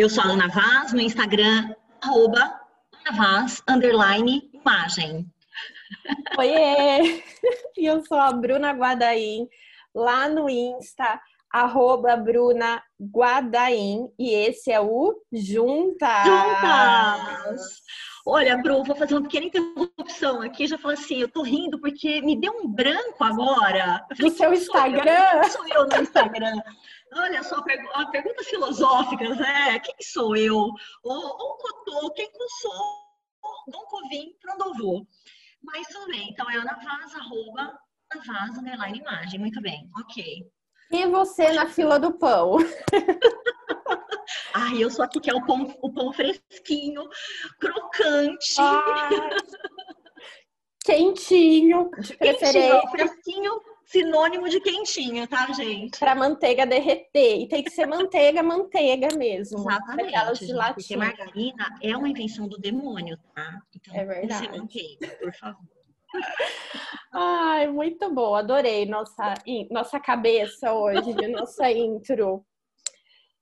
Eu sou a Ana Vaz, no Instagram, arroba Vaz, underline, imagem. Oiê! E eu sou a Bruna Guadaim, lá no Insta, arroba Bruna Guadaim, e esse é o Juntas! Juntas! Olha, Bru, vou fazer uma pequena interrupção aqui. Já falei assim, eu tô rindo porque me deu um branco agora. No seu Instagram? Sou eu, sou eu no Instagram. Olha só, uma pergunta filosófica, né? Quem sou eu? Ou, Cotô, quem sou? Nunca vim, pra onde eu vou? Mas tudo bem, então é Ana Vaz, arroba Ana Vaz, underline imagem. Muito bem, ok. E você na fila do pão? Ai, eu sou aqui que é o pão, o pão fresquinho, crocante. Ai, quentinho, de preferência. Quentinho, fresquinho, sinônimo de quentinho, tá, gente? Para manteiga derreter. E tem que ser manteiga, manteiga mesmo. Exatamente. Gente, porque margarina é uma invenção do demônio, tá? Então, é verdade. Tem manteiga, por favor. Ai, muito bom. Adorei nossa, nossa cabeça hoje, nossa intro.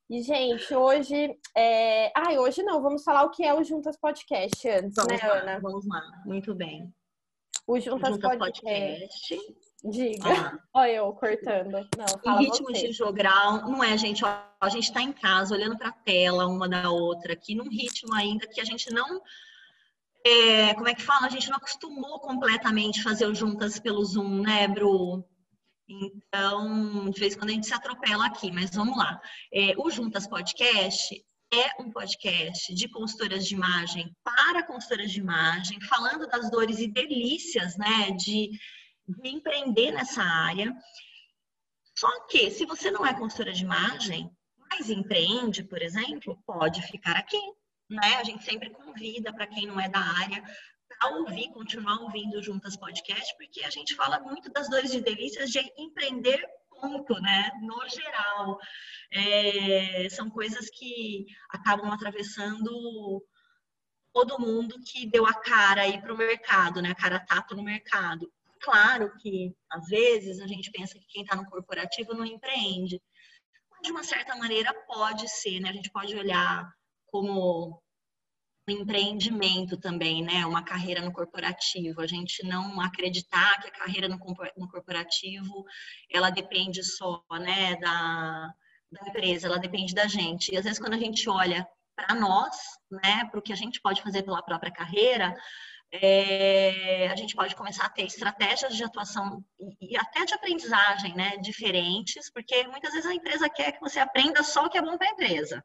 E, gente, hoje. É... Ai, hoje não, vamos falar o que é o Juntas Podcast antes, vamos né, lá, Ana? Vamos lá, muito bem. O Juntas, Juntas Podcast. podcast. Diga. Ah. Olha eu cortando. Não, ritmo você. de jogral, não é, gente? Ó, a gente está em casa, olhando para a tela uma da outra, aqui num ritmo ainda que a gente não. É, como é que fala? A gente não acostumou completamente fazer o juntas pelo Zoom, né, Bru? Então, de vez em quando a gente se atropela aqui, mas vamos lá. É, o Juntas Podcast é um podcast de consultoras de imagem para consultoras de imagem, falando das dores e delícias, né, de, de empreender nessa área. Só que, se você não é consultora de imagem, mas empreende, por exemplo, pode ficar aqui. Né? A gente sempre convida para quem não é da área a ouvir, continuar ouvindo Juntas Podcast, porque a gente fala muito das dores e delícias de empreender ponto, né? No geral. É, são coisas que acabam atravessando todo mundo que deu a cara aí para o mercado, né? A cara tapa no mercado. Claro que, às vezes, a gente pensa que quem está no corporativo não empreende. Mas, de uma certa maneira, pode ser, né? A gente pode olhar como empreendimento também, né? Uma carreira no corporativo. A gente não acreditar que a carreira no, corporativo ela depende só, né, da, da empresa, ela depende da gente. E às vezes quando a gente olha para nós, né, para o que a gente pode fazer pela própria carreira, é, a gente pode começar a ter estratégias de atuação e, e até de aprendizagem, né, diferentes, porque muitas vezes a empresa quer que você aprenda só o que é bom para a empresa.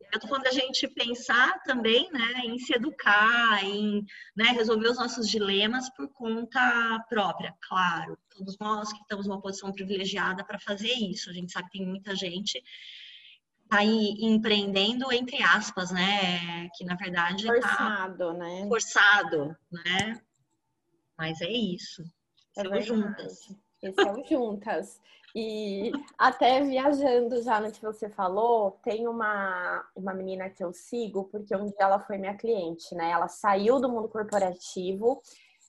Eu estou falando da gente pensar também né, em se educar, em né, resolver os nossos dilemas por conta própria, claro. Todos nós que estamos numa posição privilegiada para fazer isso. A gente sabe que tem muita gente tá aí empreendendo entre aspas, né? Que na verdade tá forçado, tá né? Forçado, né? Mas é isso. É Estamos juntas. Estamos juntas. E até viajando já no que você falou, tem uma, uma menina que eu sigo, porque um dia ela foi minha cliente, né? Ela saiu do mundo corporativo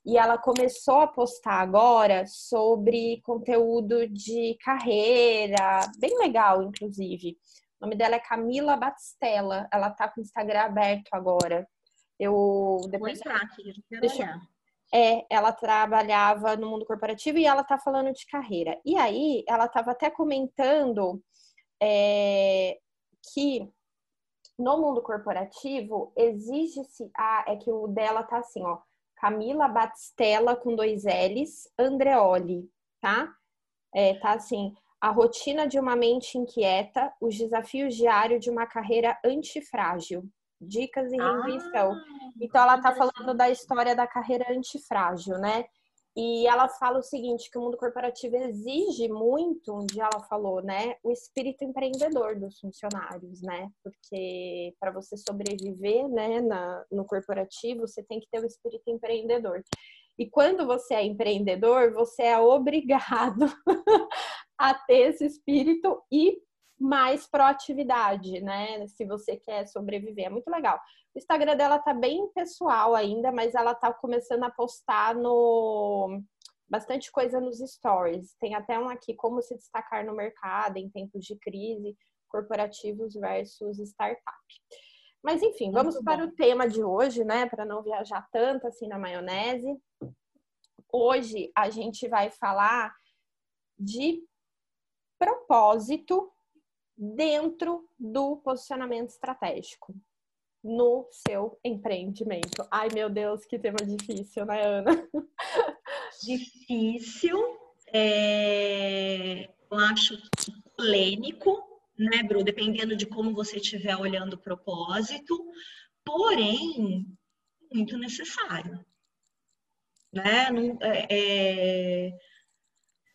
e ela começou a postar agora sobre conteúdo de carreira, bem legal, inclusive. O nome dela é Camila Batistella. Ela tá com o Instagram aberto agora. Eu depois Vou entrar aqui, deixa, olhar. É, ela trabalhava no mundo corporativo e ela tá falando de carreira. E aí, ela estava até comentando é, que no mundo corporativo exige-se. Ah, é que o dela tá assim, ó. Camila Batistella com dois L's, Andreoli, tá? É, tá assim. A rotina de uma mente inquieta, os desafios diários de uma carreira antifrágil dicas e reinvenção. Ah, então ela tá falando da história da carreira antifrágil, né? E ela fala o seguinte, que o mundo corporativo exige muito, onde ela falou, né, o espírito empreendedor dos funcionários, né? Porque para você sobreviver, né, na, no corporativo, você tem que ter o espírito empreendedor. E quando você é empreendedor, você é obrigado a ter esse espírito e mais proatividade, né? Se você quer sobreviver, é muito legal. O Instagram dela tá bem pessoal ainda, mas ela tá começando a postar no bastante coisa nos stories. Tem até um aqui como se destacar no mercado em tempos de crise. corporativos versus startup. Mas enfim, vamos Muito para bom. o tema de hoje, né? Para não viajar tanto assim na maionese. Hoje a gente vai falar de propósito dentro do posicionamento estratégico no seu empreendimento. Ai, meu Deus, que tema difícil, né, Ana? Difícil, é... eu acho polêmico, né, Bru? Dependendo de como você estiver olhando o propósito, porém, muito necessário. Né? Não, é, é...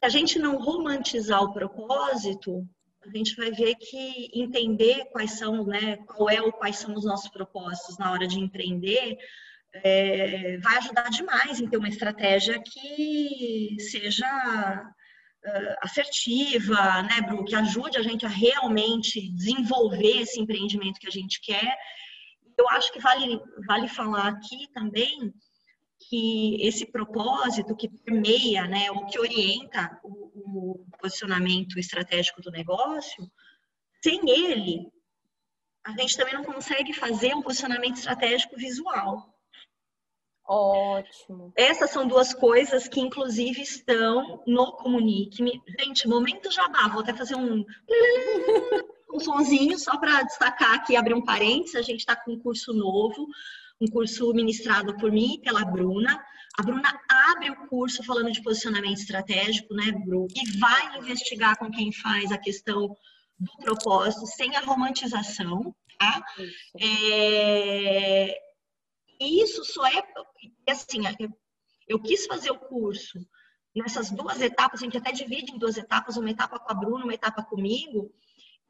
A gente não romantizar o propósito, a gente vai ver que entender quais são, né, qual é ou quais são os nossos propósitos na hora de empreender, é, vai ajudar demais em ter uma estratégia que seja uh, assertiva, né, Bru, que ajude a gente a realmente desenvolver esse empreendimento que a gente quer. Eu acho que vale, vale falar aqui também que esse propósito que permeia, né, ou que orienta o, o posicionamento estratégico do negócio, sem ele, a gente também não consegue fazer um posicionamento estratégico visual. Ótimo. Essas são duas coisas que, inclusive, estão no Comunique-me. Gente, momento jabá, vou até fazer um, um sonzinho só para destacar aqui, abrir um parênteses. A gente está com um curso novo um curso ministrado por mim e pela Bruna. A Bruna abre o curso falando de posicionamento estratégico, né, Bru? E vai investigar com quem faz a questão do propósito sem a romantização, tá? É... Isso só é assim, eu, eu quis fazer o curso nessas duas etapas, a gente até divide em duas etapas, uma etapa com a Bruna, uma etapa comigo,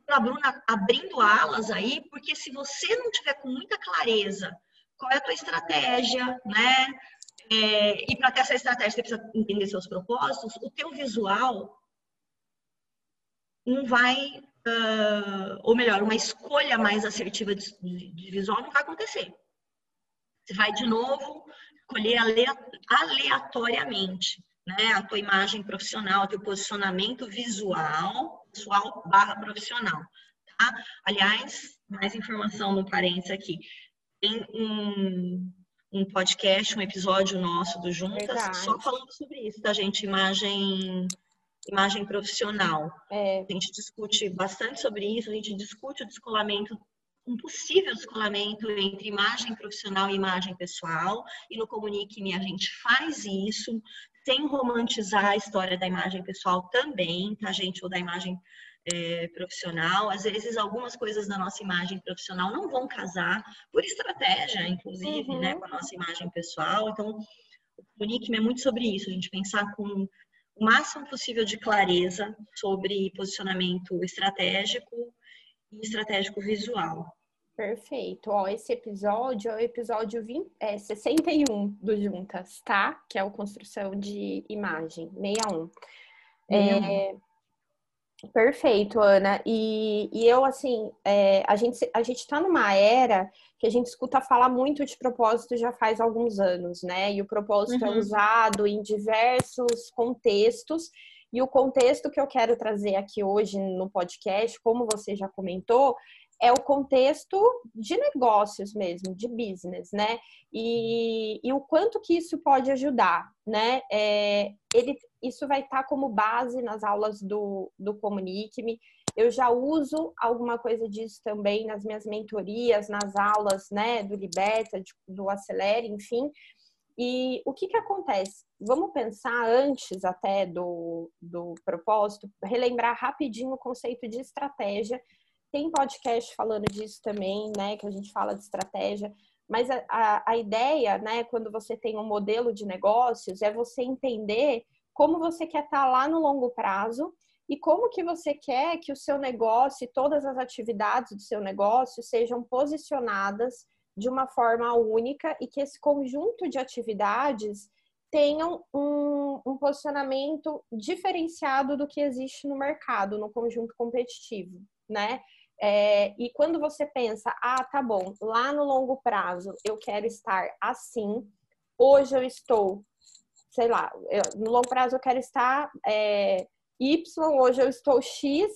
a Bruna abrindo alas aí, porque se você não tiver com muita clareza qual é a tua estratégia, né? É, e para ter essa estratégia, você precisa entender seus propósitos. O teu visual não vai, uh, ou melhor, uma escolha mais assertiva de, de, visual não vai acontecer. Você vai de novo escolher aleatoriamente, né? A tua imagem profissional, teu posicionamento visual, pessoal barra profissional. Tá? Aliás, mais informação no parênteses aqui tem um, um podcast, um episódio nosso do Juntas, Verdade. só falando sobre isso, tá, gente? Imagem, imagem profissional. É. A gente discute bastante sobre isso, a gente discute o descolamento, um possível descolamento entre imagem profissional e imagem pessoal, e no Comunique-me a gente faz isso, sem romantizar a história da imagem pessoal também, tá, gente? Ou da imagem é, profissional. Às vezes, algumas coisas da nossa imagem profissional não vão casar, por estratégia, inclusive, né, uhum. né, com a nossa imagem pessoal. Então, o Comunique-me é muito sobre isso, a gente pensar com o máximo possível de clareza sobre posicionamento estratégico e estratégico visual. Perfeito. Ó, esse episódio é o episódio 20, é, 61 do Juntas, tá? Que é o Construção de Imagem, 61. 61. É, Perfeito, Ana. E, e eu, assim, é, a gente a gente está numa era que a gente escuta falar muito de propósito já faz alguns anos, né? E o propósito é uhum. é usado em diversos contextos. E o contexto que eu quero trazer aqui hoje no podcast, como você já comentou, é o contexto de negócios mesmo, de business, né? E, e o quanto que isso pode ajudar, né? É, ele, isso vai estar como base nas aulas do, do Comunique-me. Eu já uso alguma coisa disso também nas minhas mentorias, nas aulas, né, do Liberta, do Acelere, enfim. E o que que acontece? Vamos pensar antes até do, do propósito, relembrar rapidinho o conceito de estratégia. Tem podcast falando disso também, né, que a gente fala de estratégia. Mas a, a, a ideia, né, quando você tem um modelo de negócios, é você entender como você quer estar lá no longo prazo e como que você quer que o seu negócio e todas as atividades do seu negócio sejam posicionadas de uma forma única e que esse conjunto de atividades tenham um, um, posicionamento diferenciado do que existe no mercado, no conjunto competitivo, né? É, e quando você pensa, ah, tá bom, lá no longo prazo eu quero estar assim, hoje eu estou sei lá, eu, no longo prazo eu quero estar é, Y, hoje eu estou X,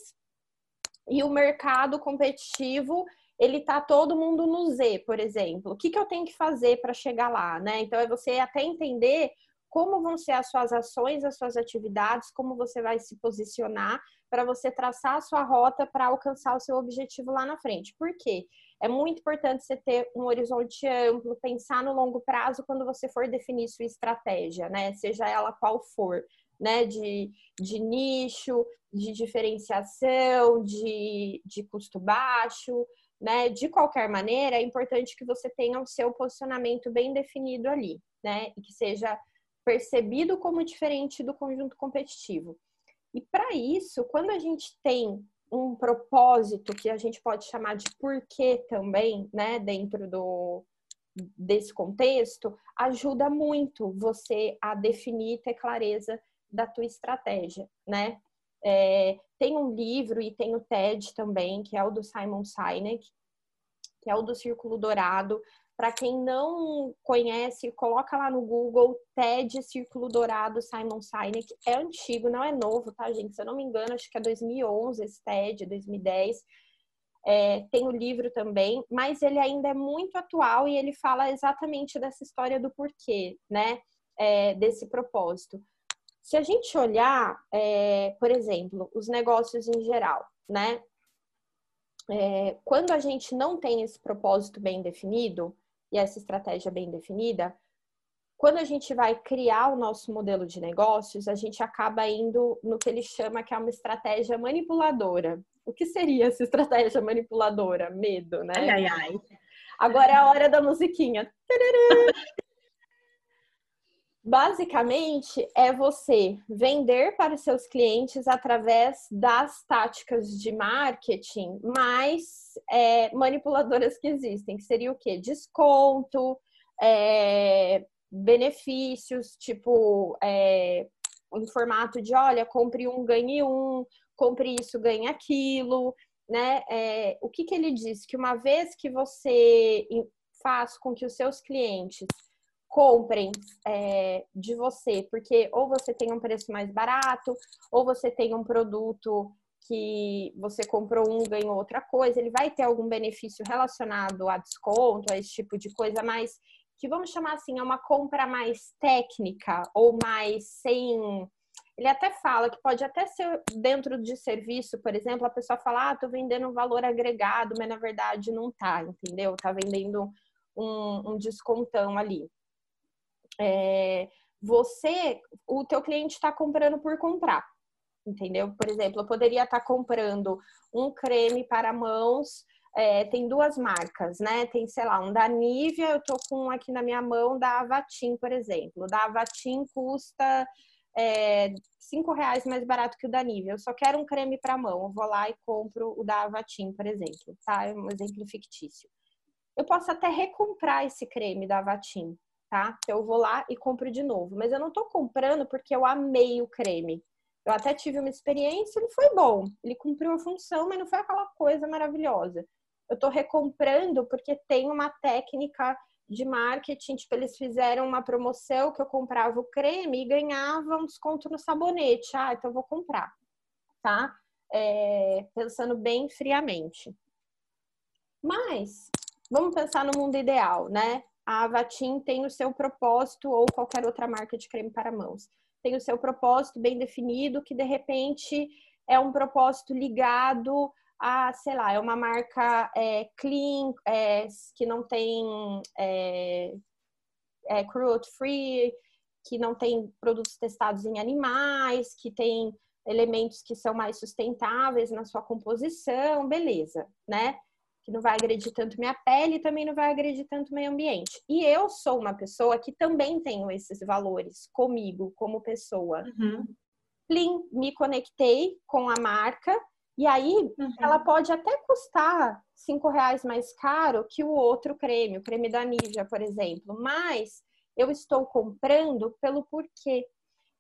e o mercado competitivo ele tá todo mundo no Z, por exemplo. O que, que eu tenho que fazer para chegar lá, né? Então é você até entender como vão ser as suas ações, as suas atividades, como você vai se posicionar para você traçar a sua rota para alcançar o seu objetivo lá na frente. Por quê? É muito importante você ter um horizonte amplo, pensar no longo prazo quando você for definir sua estratégia, né? Seja ela qual for, né? De, de nicho, de diferenciação, de, de custo baixo, né? De qualquer maneira, é importante que você tenha o seu posicionamento bem definido ali, né? E que seja percebido como diferente do conjunto competitivo. E para isso, quando a gente tem um propósito que a gente pode chamar de porquê também, né, dentro do desse contexto, ajuda muito você a definir, ter clareza da tua estratégia, né? É, tem um livro e tem o TED também, que é o do Simon Sinek, que é o do Círculo Dourado. Para quem não conhece, coloca lá no Google TED Círculo Dourado Simon Sinek. É antigo, não é novo, tá, gente? Se eu não me engano, acho que é 2011 esse TED, 2010. É, tem o livro também, mas ele ainda é muito atual e ele fala exatamente dessa história do porquê, né? É, desse propósito. Se a gente olhar, é, por exemplo, os negócios em geral, né? É, quando a gente não tem esse propósito bem definido e essa estratégia bem definida, quando a gente vai criar o nosso modelo de negócios, a gente acaba indo no que ele chama que é uma estratégia manipuladora. O que seria essa estratégia manipuladora? Medo, né? Ai, ai, ai. Agora é a hora da musiquinha. Basicamente, é você vender para os seus clientes através das táticas de marketing mais é, manipuladoras que existem, que seria o quê? Desconto, é, benefícios, tipo, é, em formato de, olha, compre um, ganhe um, compre isso, ganhe aquilo, né? É, o que, que ele diz? Que uma vez que você faz com que os seus clientes comprem é, de você, porque ou você tem um preço mais barato, ou você tem um produto que você comprou um, ganhou outra coisa, ele vai ter algum benefício relacionado a desconto, a esse tipo de coisa, mas que vamos chamar assim, é uma compra mais técnica ou mais sem. Ele até fala que pode até ser dentro de serviço, por exemplo, a pessoa fala, ah, tô vendendo um valor agregado, mas na verdade não tá, entendeu? Tá vendendo um, um descontão ali é, você, o teu cliente está comprando por comprar, entendeu? Por exemplo, eu poderia estar tá comprando um creme para mãos, é, tem duas marcas, né? Tem, sei lá, um da Nivea, eu tô com um aqui na minha mão da Avatim, por exemplo. O da Avatim custa é, cinco reais mais barato que o da Nivea. Eu só quero um creme para mão, eu vou lá e compro o da Avatim, por exemplo, tá? É um exemplo fictício. Eu posso até recomprar esse creme da Avatim, tá? Eu vou lá e compro de novo. Mas eu não tô comprando porque eu amei o creme. Eu até tive uma experiência, ele foi bom. Ele cumpriu a função, mas não foi aquela coisa maravilhosa. Eu tô recomprando porque tem uma técnica de marketing, tipo, eles fizeram uma promoção que eu comprava o creme e ganhava um desconto no sabonete. Ah, então eu vou comprar, tá? É, pensando bem friamente. Mas, vamos pensar no mundo ideal, né? A Avatim tem o seu propósito, ou qualquer outra marca de creme para mãos, tem o seu propósito bem definido, que de repente é um propósito ligado a, sei lá, é uma marca é, clean, é, que não tem é, é, cruelty free, que não tem produtos testados em animais, que tem elementos que são mais sustentáveis na sua composição, beleza, né? Que não vai agredir tanto minha pele e também não vai agredir tanto o meio ambiente. E eu sou uma pessoa que também tenho esses valores comigo, como pessoa. Uhum. Plim, me conectei com a marca e aí uhum. ela pode até custar cinco reais mais caro que o outro creme, o creme da Nivea, por exemplo, mas eu estou comprando pelo porquê.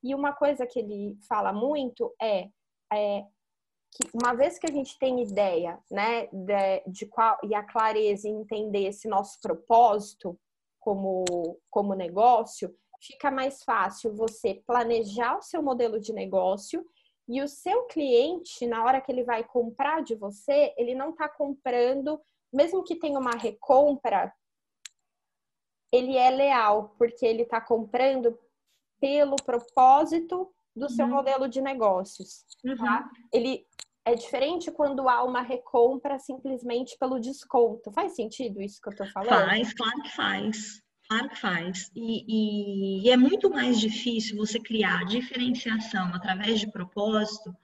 E uma coisa que ele fala muito é, é que uma vez que a gente tem ideia, né, de, de qual e a clareza em entender esse nosso propósito como como negócio, fica mais fácil você planejar o seu modelo de negócio E o seu cliente, na hora que ele vai comprar de você, ele não está comprando, mesmo que tenha uma recompra, ele é leal, porque ele está comprando pelo propósito do uhum. seu modelo de negócios. Tá? Uhum. Tá? Ele é diferente quando há uma recompra simplesmente pelo desconto. Faz sentido isso que eu estou falando? Faz, claro que faz. Claro que faz. E, e, e, é muito mais difícil você criar diferenciação através de propósito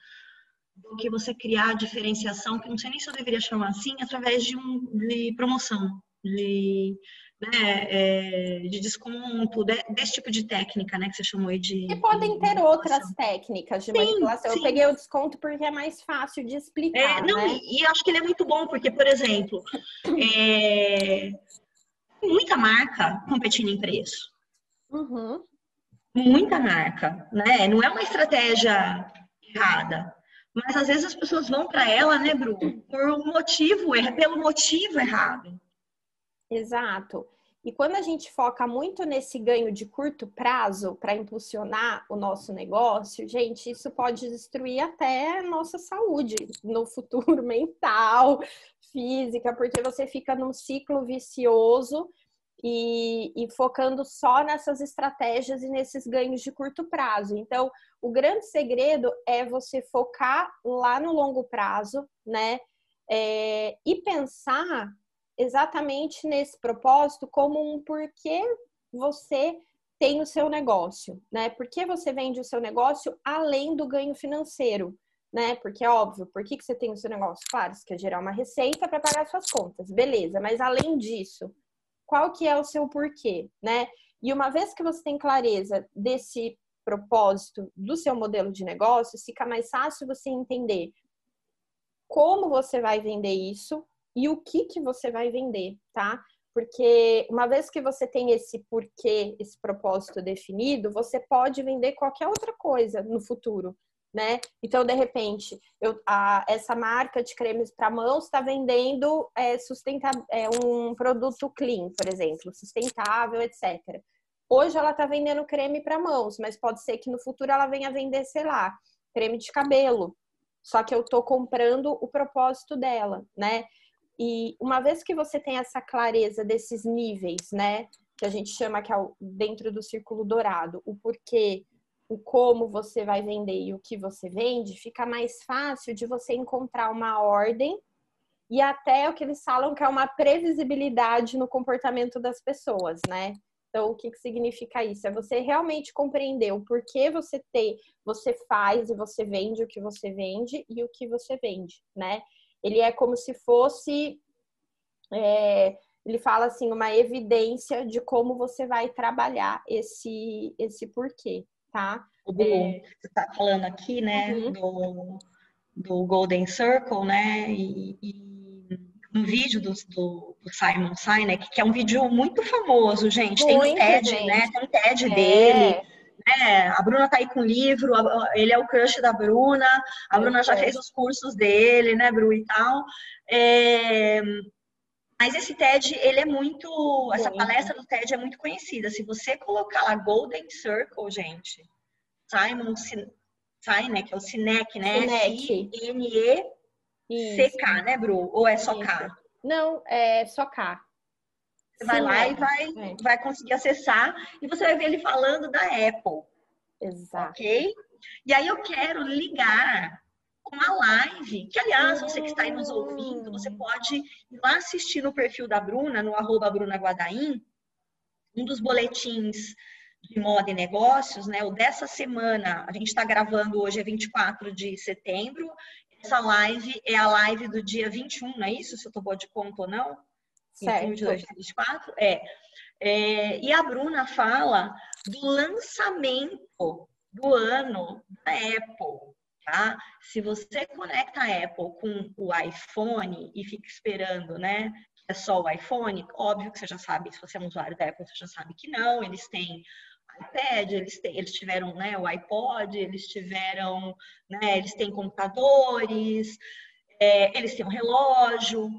do que você criar diferenciação, que não sei nem se eu deveria chamar assim, através de, um, de promoção, de né, é, de desconto, de, desse tipo de técnica, né, que você chamou de. E podem ter outras técnicas de sim, manipulação. Sim. Eu peguei o desconto porque é mais fácil de explicar. É, não, né? e, e, acho que ele é muito bom, porque, por exemplo, é, muita marca competindo em preço. Uhum. Muita marca, né? Não é uma estratégia errada. Mas às vezes as pessoas vão para ela, né, Bru, por um motivo, pelo motivo errado. Exato. E quando a gente foca muito nesse ganho de curto prazo para impulsionar o nosso negócio, gente, isso pode destruir até nossa saúde no futuro mental, física, porque você fica num ciclo vicioso e, e, focando só nessas estratégias e nesses ganhos de curto prazo. Então, o grande segredo é você focar lá no longo prazo, né? É, e pensar exatamente nesse propósito como um porquê você tem o seu negócio, né? Por que você vende o seu negócio além do ganho financeiro, né? Porque é óbvio, por que, que você tem o seu negócio? Claro, você quer gerar uma receita para pagar suas contas, beleza, mas além disso, qual que é o seu porquê, né? E uma vez que você tem clareza desse propósito do seu modelo de negócio, fica mais fácil você entender como você vai vender isso, e o que que você vai vender, tá? Porque uma vez que você tem esse porquê, esse propósito definido, você pode vender qualquer outra coisa no futuro, né? Então, de repente, eu, a, essa marca de cremes para mãos está vendendo é, é, um produto clean, por exemplo, sustentável, etc. Hoje ela está vendendo creme para mãos, mas pode ser que no futuro ela venha vender, sei lá, creme de cabelo. Só que eu estou comprando o propósito dela, né? E uma vez que você tem essa clareza desses níveis, né, que a gente chama que é dentro do círculo dourado, o porquê, o como você vai vender e o que você vende, fica mais fácil de você encontrar uma ordem e até o que eles falam que é uma previsibilidade no comportamento das pessoas, né? Então, o que, que significa isso? É você realmente compreender o porquê você tem, você faz e você vende o que você vende e o que você vende, né? Ele é como se fosse. É, ele fala assim, uma evidência de como você vai trabalhar esse, esse porquê, tá? O é... Você está falando aqui, né, uhum. do, do Golden Circle, né? E, e um vídeo do, do, do, Simon Sinek, que é um vídeo muito famoso, gente. Muito, tem o TED, gente. né? Tem o TED é. dele. É, a Bruna tá aí com o livro, ele é o crush da Bruna, a Bruna já fez os cursos dele, né, Bru e tal. É, mas esse TED, ele é muito. Essa palestra do TED é muito conhecida. Se você colocar lá Golden Circle, gente, Simon Sinek, é o Sinek, né? S-I-N-E-C-K, né, Bru? Ou é só K? Não, é só K. Você vai lá e vai, é. vai conseguir acessar e você vai ver ele falando da Apple. Exato. Ok? E aí eu quero ligar com a live, que aliás, você que está aí nos ouvindo, você pode ir lá assistir no perfil da Bruna, no arroba Bruna Guadaim, um dos boletins de moda e negócios, né? O dessa semana, a gente está gravando hoje, é 24 de setembro. Essa live é a live do dia 21, não é isso? Se eu estou boa de conta ou não? Certo. 2024? É. é. E a Bruna fala do lançamento do ano da Apple. Tá? Se você conecta a Apple com o iPhone e fica esperando, né? É só o iPhone, óbvio que você já sabe, se você é um usuário da Apple, você já sabe que não, eles têm iPad, eles, têm, eles tiveram né, o iPod, eles tiveram, né, eles têm computadores, é, eles têm um relógio,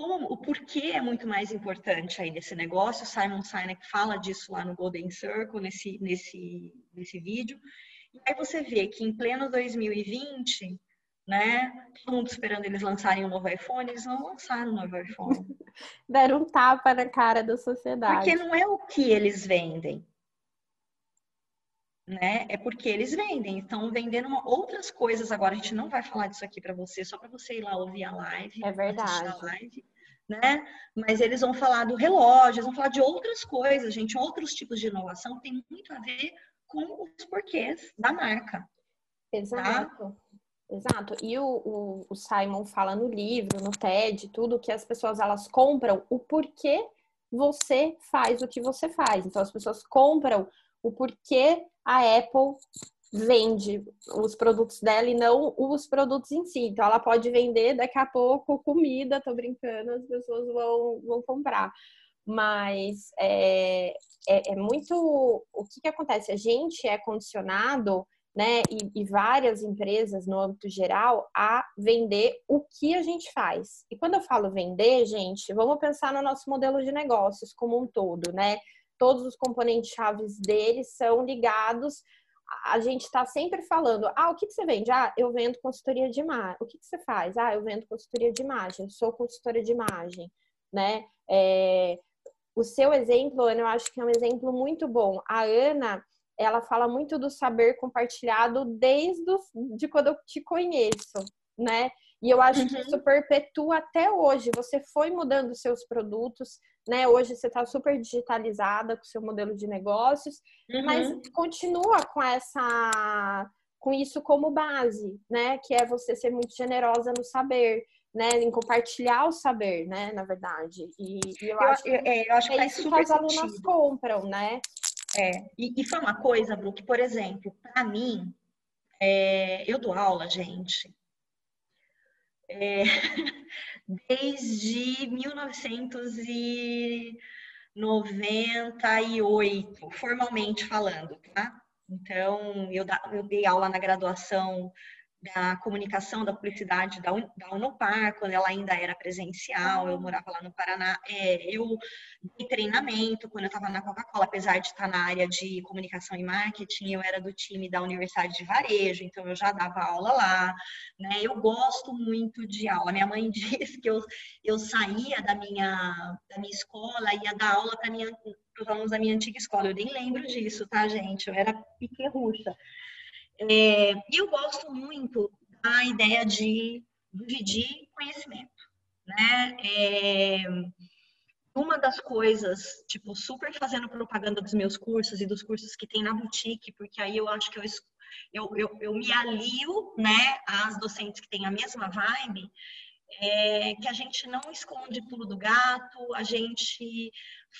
como, o porquê é muito mais importante aí desse negócio. Simon Sinek fala disso lá no Golden Circle, nesse, nesse, nesse vídeo. E aí você vê que em pleno 2020, né, todo mundo esperando eles lançarem um novo iPhone, eles não lançaram um novo iPhone. Deram um tapa na cara da sociedade. Porque não é o que eles vendem. Né? É porque eles vendem, estão vendendo outras coisas agora. A gente não vai falar disso aqui para você, só para você ir lá ouvir a live. É verdade. A live né? Mas eles vão falar do relógio, eles vão falar de outras coisas, gente, outros tipos de inovação que tem muito a ver com os porquês da marca. Exato. Tá? Exato. E o, o, o, Simon fala no livro, no TED, tudo que as pessoas elas compram o porquê você faz o que você faz. Então as pessoas compram o porquê a Apple vende os produtos dela e não os produtos em si. Então, ela pode vender daqui a pouco comida, tô brincando, as pessoas vão, vão comprar. Mas é, é, é muito. O que, que acontece? A gente é condicionado, né, e, e várias empresas no âmbito geral, a vender o que a gente faz. E quando eu falo vender, gente, vamos pensar no nosso modelo de negócios como um todo, né? Todos os componentes chaves deles são ligados a gente está sempre falando, ah, o que, que você vende? Ah, eu vendo consultoria de imagem. O que, que você faz? Ah, eu vendo consultoria de imagem, eu sou consultora de imagem, né? É, o seu exemplo, Ana, eu acho que é um exemplo muito bom. A Ana, ela fala muito do saber compartilhado desde de quando eu te conheço, né? E eu acho uhum. que isso perpetua até hoje. Você foi mudando seus produtos, né? Hoje você está super digitalizada com o seu modelo de negócios, uhum. mas continua com essa com isso como base, né? Que é você ser muito generosa no saber, né? Em compartilhar o saber, né? Na verdade. E, e eu, eu, acho, eu, é, eu acho que é isso que as alunas sentido. compram, né? É, e, e foi uma coisa, Bru, que, por exemplo, para mim, é, eu dou aula, gente, é, desde 1998, formalmente falando, tá? Então, eu, eu dei aula na graduação da comunicação, da publicidade da, da Unopar, quando ela ainda era presencial, eu morava lá no Paraná. É, eu dei treinamento quando eu estava na Coca-Cola, apesar de estar na área de comunicação e marketing, eu era do time da Universidade de Varejo, então eu já dava aula lá. Né? Eu gosto muito de aula. Minha mãe diz que eu, eu saía da minha, da minha escola, ia dar aula para os alunos da minha antiga escola. Eu nem lembro disso, tá, gente? Eu era piquerrucha. É, eu gosto muito da ideia de dividir conhecimento, né? É, uma das coisas, tipo, super fazendo propaganda dos meus cursos e dos cursos que tem na boutique, porque aí eu acho que eu, eu, eu, eu me alio, né, às docentes que têm a mesma vibe, é, que a gente não esconde pulo do gato, a gente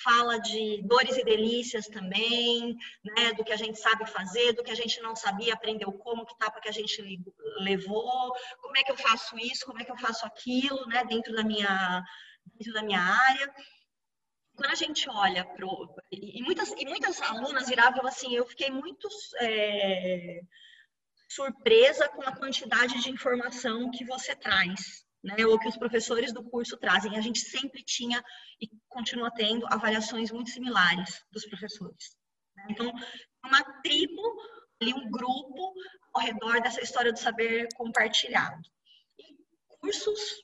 fala de dores e delícias também, né, do que a gente sabe fazer, do que a gente não sabia, aprendeu como, que etapa que a gente levou, como é que eu faço isso, como é que eu faço aquilo, né, dentro da minha, dentro da minha área. Quando a gente olha para e muitas e muitas alunas viravam assim, eu fiquei muito é, surpresa com a quantidade de informação que você traz, né, ou que os professores do curso trazem. A gente sempre tinha e continua tendo avaliações muito similares dos professores. Né? Então, uma tribo, ali um grupo ao redor dessa história do saber compartilhado. E cursos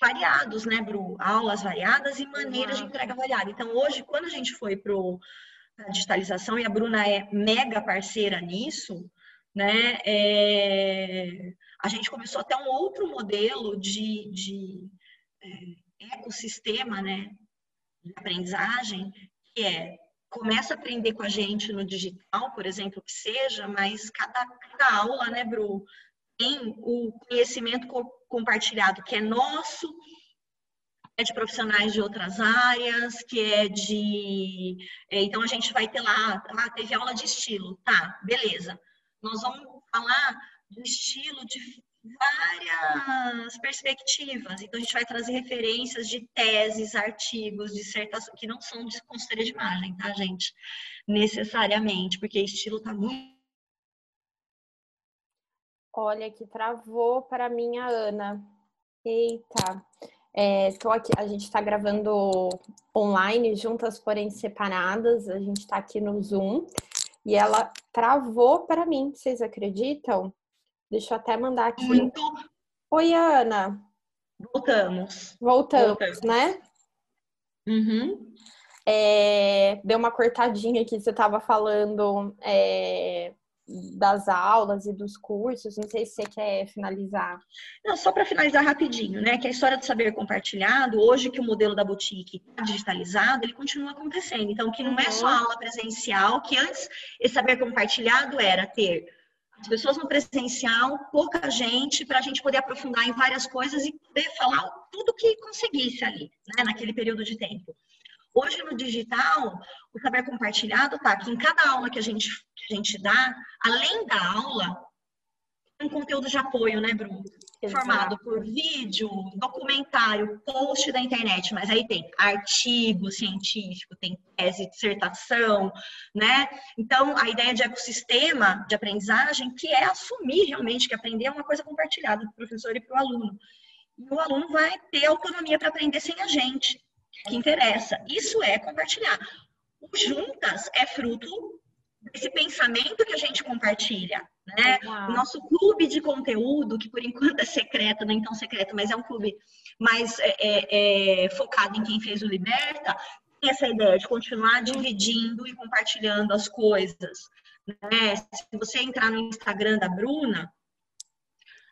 variados, né, Bru? Aulas variadas e maneiras de entrega variada. Então, hoje, quando a gente foi para a digitalização, e a Bruna é mega parceira nisso, né, é a gente começou até um outro modelo de, de é, ecossistema né, de aprendizagem, que é começa a aprender com a gente no digital, por exemplo, que seja, mas cada, cada aula, né, Bru, tem o conhecimento compartilhado que é nosso, é de profissionais de outras áreas, que é de. É, então a gente vai ter lá, ah, teve aula de estilo, tá, beleza. Nós vamos falar do estilo de várias perspectivas. Então, a gente vai trazer referências de teses, artigos, dissertações, que não são de consultoria de imagem, tá, gente? Necessariamente, porque estilo tá muito. Olha, que travou para mim a Ana. Eita. É, aqui, a gente está gravando online, juntas, porém separadas. A gente está aqui no Zoom. E ela travou para mim, vocês acreditam? Deixa eu até mandar aqui. Muito. Oi, Ana. Voltamos. Voltamos, Voltamos. né? Uhum. É, deu uma cortadinha aqui, você estava falando é, das aulas e dos cursos, não sei se você quer finalizar. Não, só para finalizar rapidinho, né? Que a história do saber compartilhado, hoje que o modelo da boutique está digitalizado, ele continua acontecendo. Então, que não é só uhum. aula presencial, que antes esse saber compartilhado era ter as pessoas no presencial, pouca gente, para a gente poder aprofundar em várias coisas e poder falar tudo que conseguisse ali, né, naquele período de tempo. Hoje, no digital, o saber compartilhado tá que em cada aula que a gente, que a gente dá, além da aula, um conteúdo de apoio, né, Bruno? Exato. Formado por vídeo, documentário, post da internet, mas aí tem artigo científico, tem tese, dissertação, né? Então, a ideia de ecossistema de aprendizagem, que é assumir realmente que aprender é uma coisa compartilhada do professor e para o aluno. E o aluno vai ter autonomia para aprender sem a gente que interessa. Isso é compartilhar. O Juntas é fruto desse pensamento que a gente compartilha. Né? O nosso clube de conteúdo, que por enquanto é secreto, nem tão secreto, mas é um clube mais é, é, é, focado em quem fez o Liberta, tem essa ideia de continuar dividindo e compartilhando as coisas. Né? Se você entrar no Instagram da Bruna,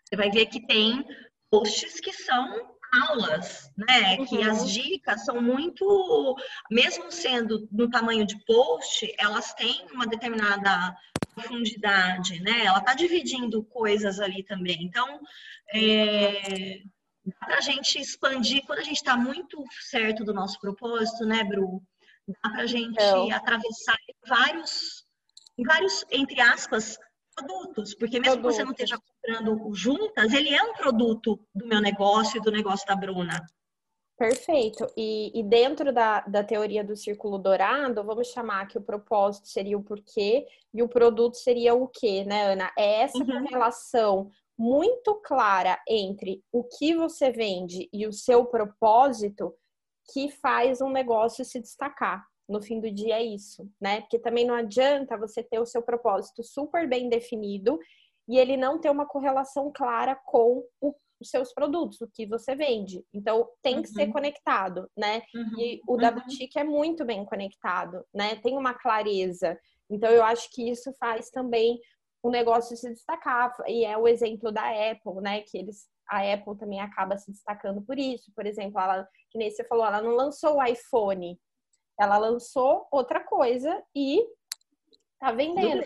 você vai ver que tem posts que são aulas, né? Uhum. Que as uhum. dicas são muito, mesmo sendo no tamanho de post, elas têm uma determinada profundidade, né? Ela está dividindo coisas ali também. Então, é, dá para a gente expandir quando a gente está muito certo do nosso propósito, né, Bru? Dá para a gente é. atravessar vários, vários, entre aspas, produtos, porque mesmo que você não esteja comprando juntas, ele é um produto do meu negócio e do negócio da Bruna. Perfeito. E, e, dentro da, da teoria do círculo dourado, vamos chamar que o propósito seria o porquê e o produto seria o quê, né, Ana? É essa uhum. relação muito clara entre o que você vende e o seu propósito que faz um negócio se destacar no fim do dia é isso, né? Porque também não adianta você ter o seu propósito super bem definido e ele não ter uma correlação clara com o, os seus produtos, o que você vende. Então tem que uhum. ser conectado, né? Uhum. E o da uhum. boutique é muito bem conectado, né? Tem uma clareza. Então eu acho que isso faz também o negócio se destacar. E é o exemplo da Apple, né? Que eles a Apple também acaba se destacando por isso. Por exemplo, ela, que nem você falou, ela não lançou o iPhone ela lançou outra coisa e tá vendendo.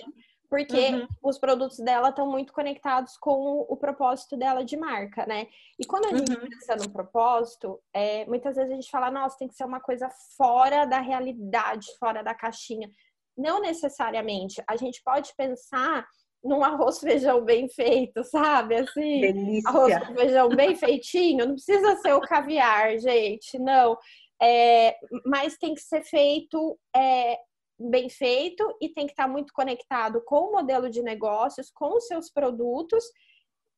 Porque uhum. os produtos dela estão muito conectados com o propósito dela de marca, né? E quando a gente uhum. pensa no propósito, é, muitas vezes a gente fala, nossa, tem que ser uma coisa fora da realidade, fora da caixinha. Não necessariamente. A gente pode pensar num arroz feijão bem feito, sabe? Assim, Delícia. arroz feijão bem feitinho. Não precisa ser o caviar, gente. Não. É, mas tem que ser feito é, bem feito e tem que estar muito conectado com o modelo de negócios, com os seus produtos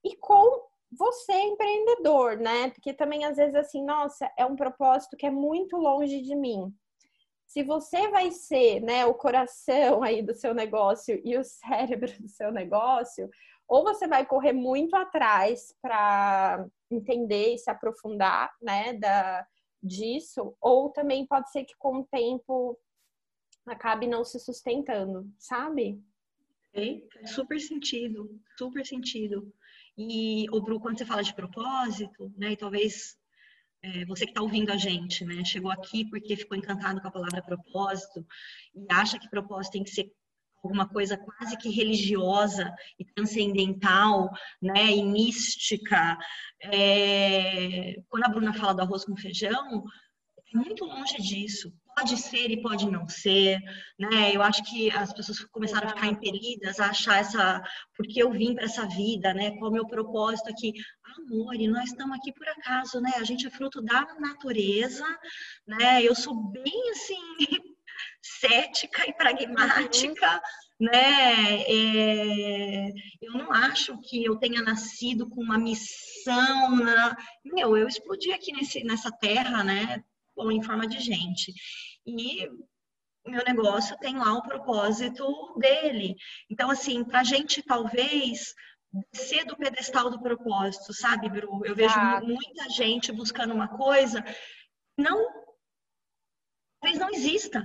e com você, empreendedor, né? Porque também às vezes assim, nossa, é um propósito que é muito longe de mim. Se você vai ser, né, o coração aí do seu negócio e o cérebro do seu negócio, ou você vai correr muito atrás para entender e se aprofundar, né, da, disso, ou também pode ser que com o tempo acabe não se sustentando, sabe? É, super sentido, super sentido. E, o Bru, quando você fala de propósito, né, e talvez é, você que está ouvindo a gente, né, chegou aqui porque ficou encantado com a palavra propósito e acha que propósito tem que ser alguma coisa quase que religiosa e transcendental, né, e mística. É... Quando a Bruna fala do arroz com feijão, é muito longe disso. Pode ser e pode não ser, né? Eu acho que as pessoas começaram a ficar impelidas a achar essa, porque eu vim para essa vida, né? Qual é o meu propósito aqui? Amor, e nós estamos aqui por acaso, né? A gente é fruto da natureza, né? Eu sou bem assim cética e pragmática, uhum. né? É, eu não acho que eu tenha nascido com uma missão. Na... Meu, eu explodi aqui nesse, nessa terra, né? Bom, em forma de gente. E o meu negócio tem lá o propósito dele. Então, assim, para a gente talvez descer do pedestal do propósito, sabe, Bru? Eu vejo ah. muita gente buscando uma coisa não talvez não exista.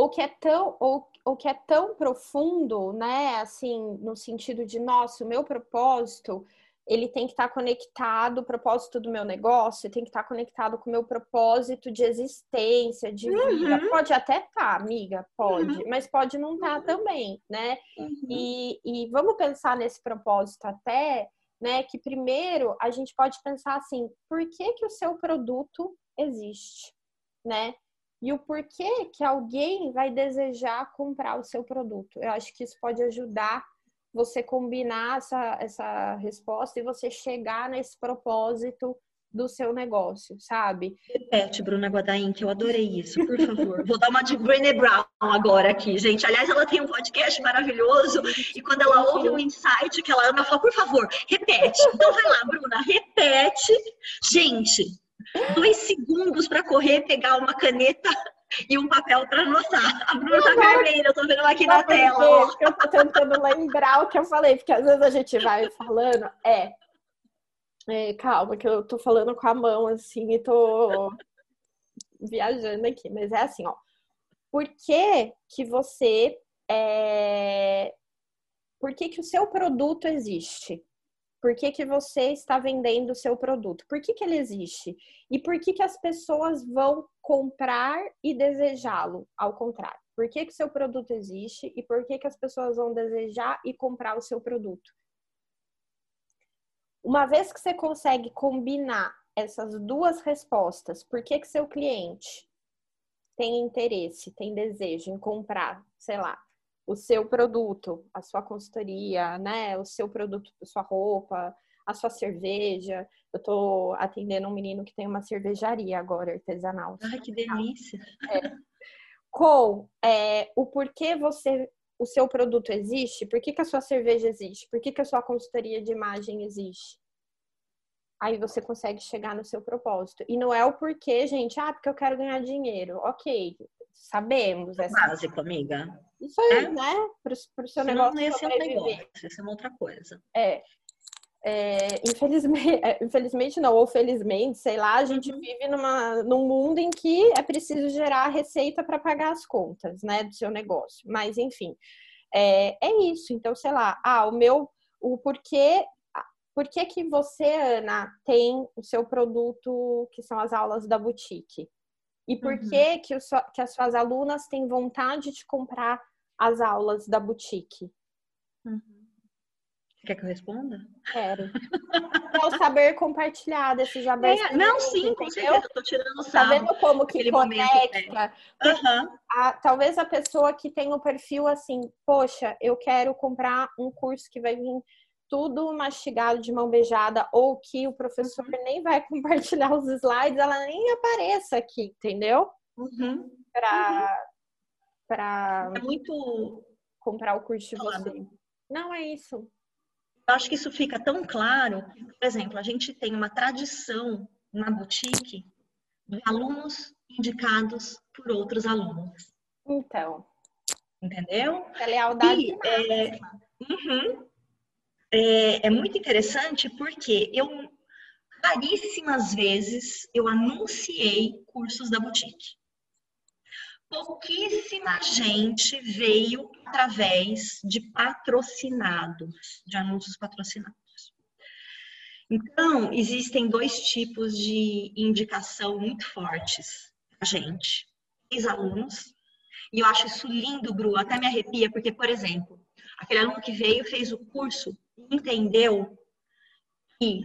Ou que é tão ou, ou que é tão profundo, né? Assim, no sentido de, nossa, o meu propósito ele tem que estar conectado, o propósito do meu negócio tem que estar conectado com o meu propósito de existência, de vida. Uhum. Pode até estar, tá, amiga, pode, uhum. mas pode não estar tá uhum. também, né? Uhum. E, e vamos pensar nesse propósito até, né? Que primeiro a gente pode pensar assim, por que, que o seu produto existe, né? E o porquê que alguém vai desejar comprar o seu produto. Eu acho que isso pode ajudar você combinar essa, essa resposta e você chegar nesse propósito do seu negócio, sabe? Repete, Bruna Guadain, que eu adorei isso, por favor. Vou dar uma de Brené Brown agora aqui, gente. Aliás, ela tem um podcast maravilhoso e quando ela ouve um insight que ela ama, ela fala, por favor, repete. Então vai lá, Bruna, repete. Gente, dois segundos para correr, pegar uma caneta e um papel para anotar. A Bruna tá vermelha, eu tô vendo aqui na tela. Eu tô tentando lembrar o que eu falei, porque às vezes a gente vai falando, é, é, calma, que eu tô falando com a mão assim e tô viajando aqui, mas é assim, ó. Por que que você é... Por que que o seu produto existe? Por que, que você está vendendo o seu produto? Por que, que ele existe? E por que, que as pessoas vão comprar e desejá-lo? Ao contrário. Por que, o seu produto existe e por que, que as pessoas vão desejar e comprar o seu produto? Uma vez que você consegue combinar essas duas respostas, por que, que seu cliente tem interesse, tem desejo em comprar, sei lá, o seu produto, a sua consultoria, né? O seu produto, a sua roupa, a sua cerveja. Eu estou atendendo um menino que tem uma cervejaria agora, artesanal. Ai, que delícia! É. Com é, o porquê você, o seu produto existe, por que, que a sua cerveja existe, por que, que a sua consultoria de imagem existe. Aí você consegue chegar no seu propósito. E não é o porquê, gente, ah, porque eu quero ganhar dinheiro. Ok, sabemos. É básico, amiga. Isso aí, é? né? Para o seu negócio. Não ia ser um negócio, ser uma outra coisa. É. É, infelizmente, é, infelizmente não, ou felizmente, sei lá, a gente uhum. vive numa, num mundo em que é preciso gerar receita para pagar as contas, né, do seu negócio. Mas, enfim, é, é isso. Então, sei lá, ah, o meu, o porquê, por que que você, Ana, tem o seu produto, que são as aulas da boutique? E por uhum. que, que, que as suas alunas têm vontade de comprar as aulas da boutique? Uhum. Quer que eu responda? Quero. é o saber compartilhar desse já é, Não, sim, com certeza. Eu tô tirando sarro. Tá vendo como que conecta? Uhum. A, talvez a pessoa que tem o perfil assim, poxa, eu quero comprar um curso que vai vir tudo mastigado de mão beijada ou que o professor uhum. nem vai compartilhar os slides, ela nem apareça aqui, entendeu? Uhum. Para uhum. para é muito comprar o curso de você. Não é isso. Eu acho que isso fica tão claro. Por exemplo, a gente tem uma tradição na boutique de alunos indicados por outros alunos. Então. Entendeu? É lealdade. E, é, uhum, é, é muito interessante porque eu raríssimas vezes eu anunciei cursos da boutique. Pouquíssima gente veio através de patrocinados, de anúncios patrocinados. Então, existem dois tipos de indicação muito fortes a gente. Ex-alunos, e eu acho isso lindo, Bru, até me arrepia, porque, por exemplo, aquele aluno que veio fez o curso entendeu que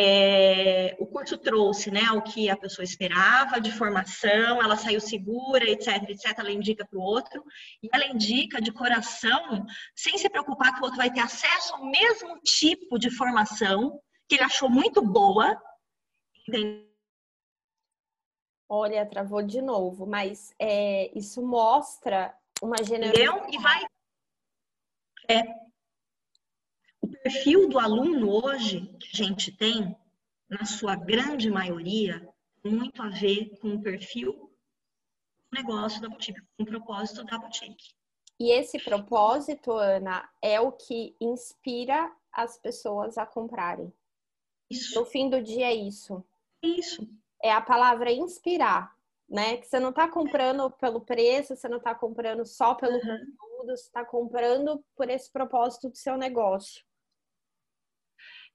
é, o curso trouxe né, o que a pessoa esperava de formação, ela saiu segura, etc, etc, ela indica para o outro, e ela indica de coração, sem se preocupar que o outro vai ter acesso ao mesmo tipo de formação que ele achou muito boa. Entendeu? Olha, travou de novo, mas é, isso mostra uma generosidade. E vai. É, perfil do aluno hoje que a gente tem, na sua grande maioria, muito a ver com o perfil o negócio da boutique, com o propósito da boutique. E esse propósito, Ana, é o que inspira as pessoas a comprarem. Isso. No fim do dia é isso. Isso. É a palavra inspirar, né? Que você não está comprando pelo preço, você não está comprando só pelo uhum. conteúdo, você está comprando por esse propósito do seu negócio.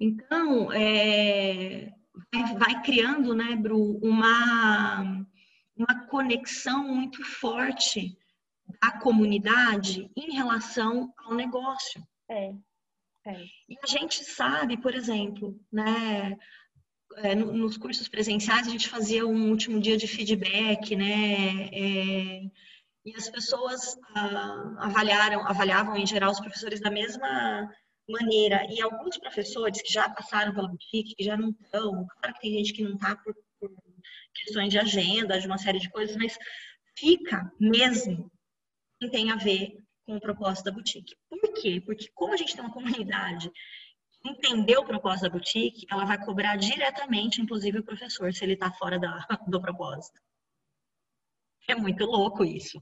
Então, é, vai, vai, criando, né, Bru, uma, uma conexão muito forte da comunidade em relação ao negócio. É. É. E a gente sabe, por exemplo, né, é, nos cursos presenciais a gente fazia um último dia de feedback, né, é, e as pessoas ah, avaliaram, avaliavam em geral os professores da mesma maneira. E alguns professores que já passaram pela boutique, que já não estão, claro que tem gente que não está por, por questões de agenda, de uma série de coisas, mas fica mesmo que tem a ver com o propósito da boutique. Por quê? Porque como a gente tem uma comunidade que entendeu o propósito da boutique, ela vai cobrar diretamente, inclusive, o professor, se ele está fora da, do propósito. É muito louco isso.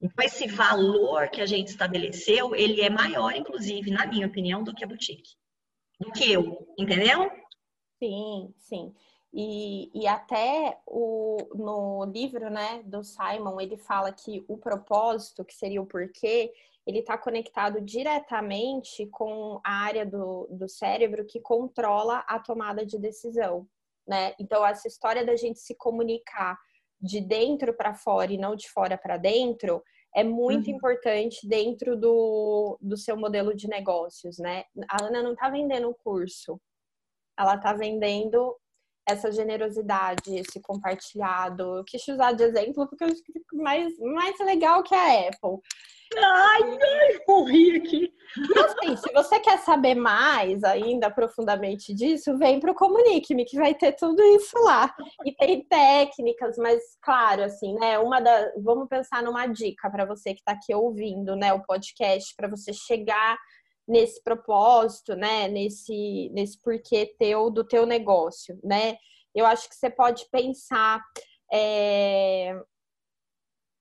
Então, esse valor que a gente estabeleceu, ele é maior, inclusive, na minha opinião, do que a boutique. Do que eu, entendeu? Sim, sim. E, e até o, no livro né, do Simon, ele fala que o propósito, que seria o porquê, ele está conectado diretamente com a área do, do cérebro que controla a tomada de decisão. Né? Então, essa história da gente se comunicar de dentro para fora e não de fora para dentro é muito uhum. importante dentro do, do seu modelo de negócios, né? A Ana não está vendendo o curso, ela está vendendo essa generosidade, esse compartilhado. Eu quis usar de exemplo porque eu acho que mais, mais legal que a Apple. Ai, ai, morri aqui. E assim, se você quer saber mais ainda profundamente disso, vem para o Comunique-me, que vai ter tudo isso lá. E tem técnicas, mas claro, assim, né? Uma da. Vamos pensar numa dica para você que está aqui ouvindo, né? O podcast, para você chegar nesse propósito, né? Nesse, nesse porquê teu do teu negócio, né? Eu acho que você pode pensar é,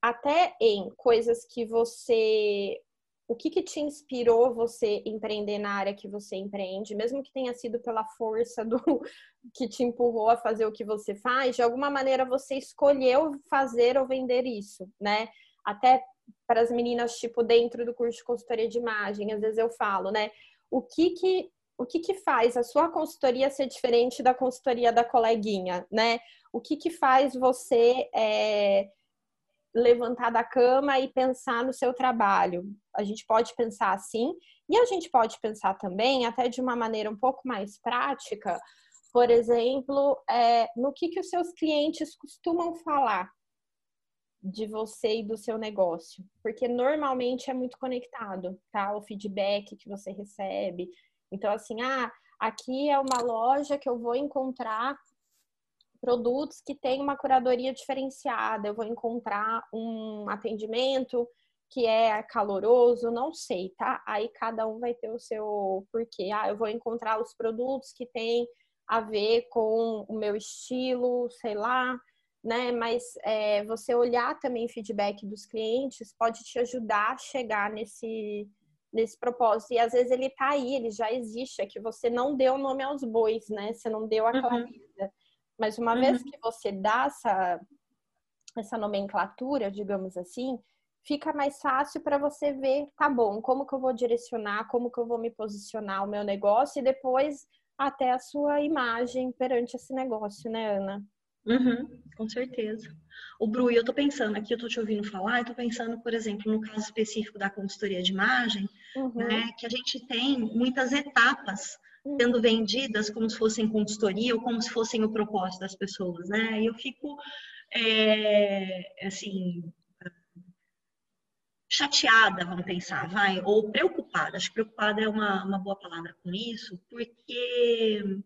até em coisas que você o que, que te inspirou você empreender na área que você empreende, mesmo que tenha sido pela força do que te empurrou a fazer o que você faz, de alguma maneira você escolheu fazer ou vender isso, né? Até para as meninas, tipo, dentro do curso de consultoria de imagem, às vezes eu falo, né? O que que o que, que faz a sua consultoria ser diferente da consultoria da coleguinha, né? O que, que faz você é, levantar da cama e pensar no seu trabalho? A gente pode pensar assim, e a gente pode pensar também, até de uma maneira um pouco mais prática, por exemplo, é, no que, que os seus clientes costumam falar de você e do seu negócio, porque normalmente é muito conectado, tá? O feedback que você recebe. Então, assim, ah, aqui é uma loja que eu vou encontrar produtos que tem uma curadoria diferenciada, eu vou encontrar um atendimento que é caloroso, não sei, tá? Aí cada um vai ter o seu porquê. Ah, eu vou encontrar os produtos que tem a ver com o meu estilo, sei lá, né? Mas é, você olhar também feedback dos clientes pode te ajudar a chegar nesse, nesse propósito. E às vezes ele tá aí, ele já existe, é que você não deu nome aos bois, né? Você não deu aquela uhum. vida. Mas uma uhum. vez que você dá essa, essa nomenclatura, digamos assim, fica mais fácil para você ver, tá bom, como que eu vou direcionar, como que eu vou me posicionar o meu negócio e depois até a sua imagem perante esse negócio, né, Ana? Uhum, com certeza. O Bru, eu tô pensando aqui, eu tô te ouvindo falar, eu tô pensando, por exemplo, no caso específico da consultoria de imagem, uhum. né, que a gente tem muitas etapas. Sendo vendidas como se fossem consultoria ou como se fossem o propósito das pessoas, né? E eu fico, é, assim, chateada, vamos pensar, vai, ou preocupada. Acho que preocupada é uma, uma boa palavra com isso, porque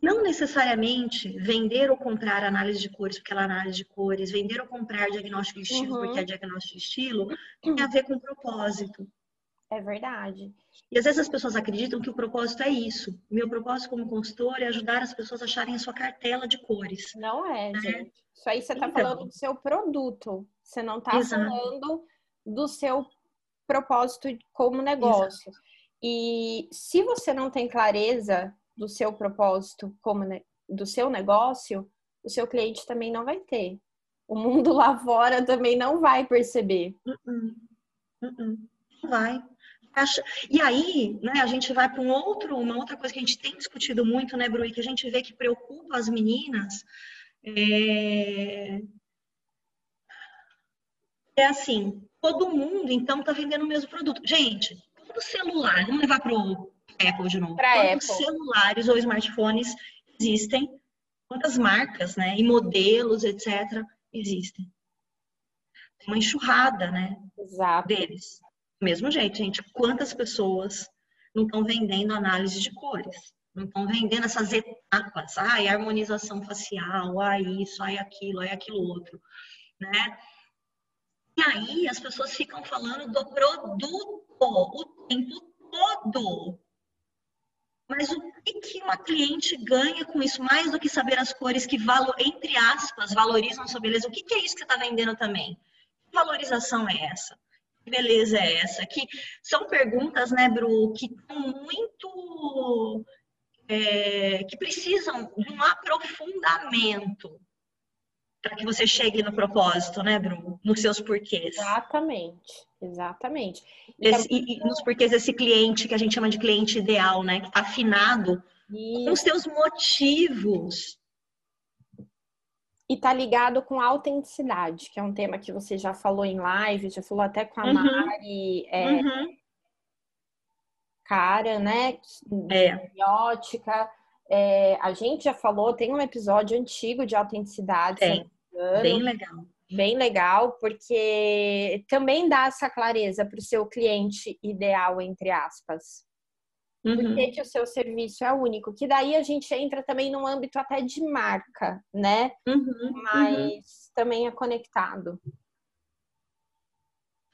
não necessariamente vender ou comprar análise de cores, porque ela é análise de cores, vender ou comprar diagnóstico de estilo, uhum. porque é diagnóstico de estilo, tem a ver com propósito. É verdade. E às vezes as pessoas acreditam que o propósito é isso. Meu propósito como consultor é ajudar as pessoas a acharem a sua cartela de cores. Não é, né? gente. Isso aí você está então, falando do seu produto. Você não está falando do seu propósito como negócio. Exato. E se você não tem clareza do seu propósito como do seu negócio, o seu cliente também não vai ter. O mundo lá fora também não vai perceber. Uh -uh. Uh vai. E aí, né, a gente vai para um outro, uma outra coisa que a gente tem discutido muito, né, Bru, que a gente vê que preocupa as meninas, é, é assim, todo mundo, então, está vendendo o mesmo produto. Gente, todo celular, vamos levar para o Apple de novo. Quantos Apple. celulares ou smartphones existem? Quantas marcas, né, e modelos, etc., existem? Tem uma enxurrada, né, Exato. deles. Mesmo jeito, gente, quantas pessoas não estão vendendo análise de cores? Não estão vendendo essas etapas, ai, harmonização facial, ai isso, ai aquilo, ai aquilo outro, né? E aí as pessoas ficam falando do produto o tempo todo. Mas o que, que uma cliente ganha com isso, mais do que saber as cores que, valo, entre aspas, valorizam sua beleza? O que, que é isso que você está vendendo também? Que valorização é essa? Que beleza é essa? Que são perguntas, né, Bru, que estão muito. É, que precisam de um aprofundamento para que você chegue no propósito, né, Bru? Nos seus porquês. Exatamente, exatamente. Esse, e, e, nos porquês desse cliente que a gente chama de cliente ideal, né? Que está afinado Isso. com os seus motivos e tá ligado com autenticidade, que é um tema que você já falou em live, já falou até com a uhum. Mari é, uhum. Cara, né? É. É, a gente já falou, tem um episódio antigo de autenticidade. Tem. Bem legal. Bem legal, porque também dá essa clareza para o seu cliente ideal, entre aspas. Uhum. Por que, que, o seu serviço é único? Que daí a gente entra também num âmbito até de marca, né? Uhum, Mas uhum. também é conectado.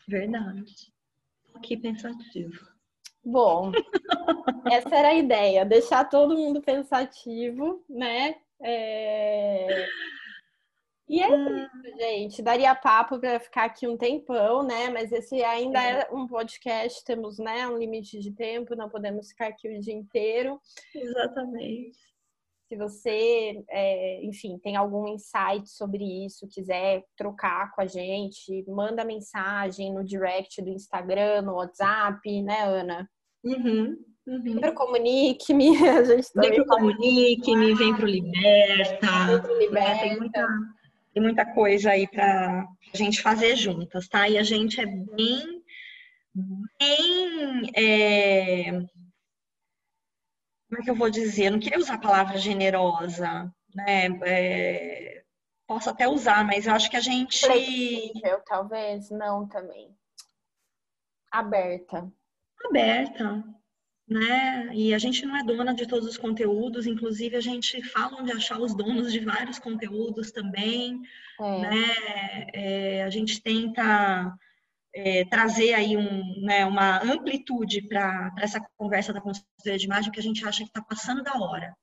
Verdade. Aqui pensativo. Bom, essa era a ideia, deixar todo mundo pensativo, né? É... E é hum. isso, gente. Daria papo para ficar aqui um tempão, né? Mas esse ainda é um podcast, temos né, um limite de tempo, não podemos ficar aqui o dia inteiro. Exatamente. Se você, é, enfim, tem algum insight sobre isso, quiser trocar com a gente, manda mensagem no direct do Instagram, no WhatsApp, né, Ana? Uhum. Uhum. Comunique-me, a gente Vem pro Comunique-me, vem pro Liberta. Vem pro Liberta. É, tem muita tem muita coisa aí para a gente fazer juntas, tá? E a gente é bem, bem. É... Como é que eu vou dizer? Eu não queria usar a palavra generosa, né? É... Posso até usar, mas eu acho que a gente. Flexível, talvez, não também. Aberta. Aberta, né? E a gente não é dona de todos os conteúdos, inclusive a gente fala onde achar os donos de vários conteúdos também, é. né? É, a gente tenta é, trazer aí um, né, uma amplitude para essa conversa da consultoria de imagem que a gente acha que está passando da hora,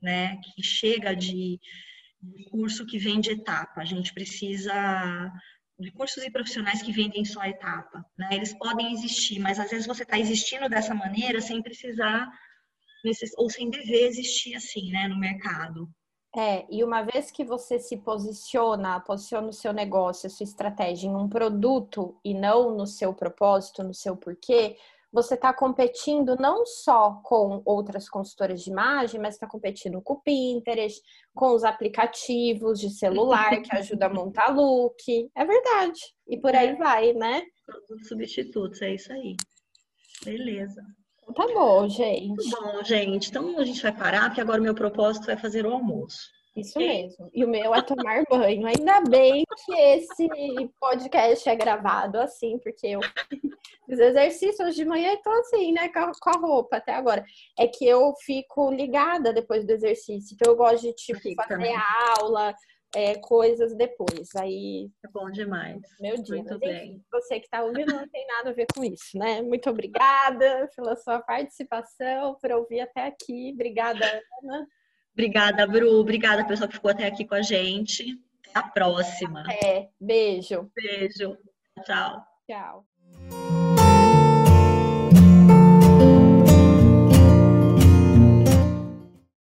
né? Que chega de, de curso que vem de etapa. A gente precisa de cursos e profissionais que vendem só a etapa. Né? Eles podem existir, mas às vezes você está existindo dessa maneira sem precisar ou sem dever existir assim, né, no mercado. É, e uma vez que você se posiciona, posiciona o seu negócio, a sua estratégia em um produto e não no seu propósito, no seu porquê, você está competindo não só com outras consultoras de imagem, mas está competindo com o Pinterest, com os aplicativos de celular que ajudam a montar look. É verdade. E por aí é. vai, né? Os substitutos, é isso aí. Beleza. Tá bom, gente. Tá bom, gente. Então a gente vai parar, porque agora o meu propósito é fazer o almoço. Isso mesmo. E o meu é tomar banho. Ainda bem que esse podcast é gravado assim, porque eu fiz exercícios de manhã e tô assim, né, com a roupa até agora. É que eu fico ligada depois do exercício. Então eu gosto de, tipo, fazer aula, é, coisas depois. Aí. É bom demais. Meu dia. Muito bem. você que está ouvindo não tem nada a ver com isso, né? Muito obrigada pela sua participação, por ouvir até aqui. Obrigada, Ana. Obrigada, Bru. Obrigada, pessoal que ficou até aqui com a gente. Até a próxima. É, beijo. Beijo. Tchau. Tchau.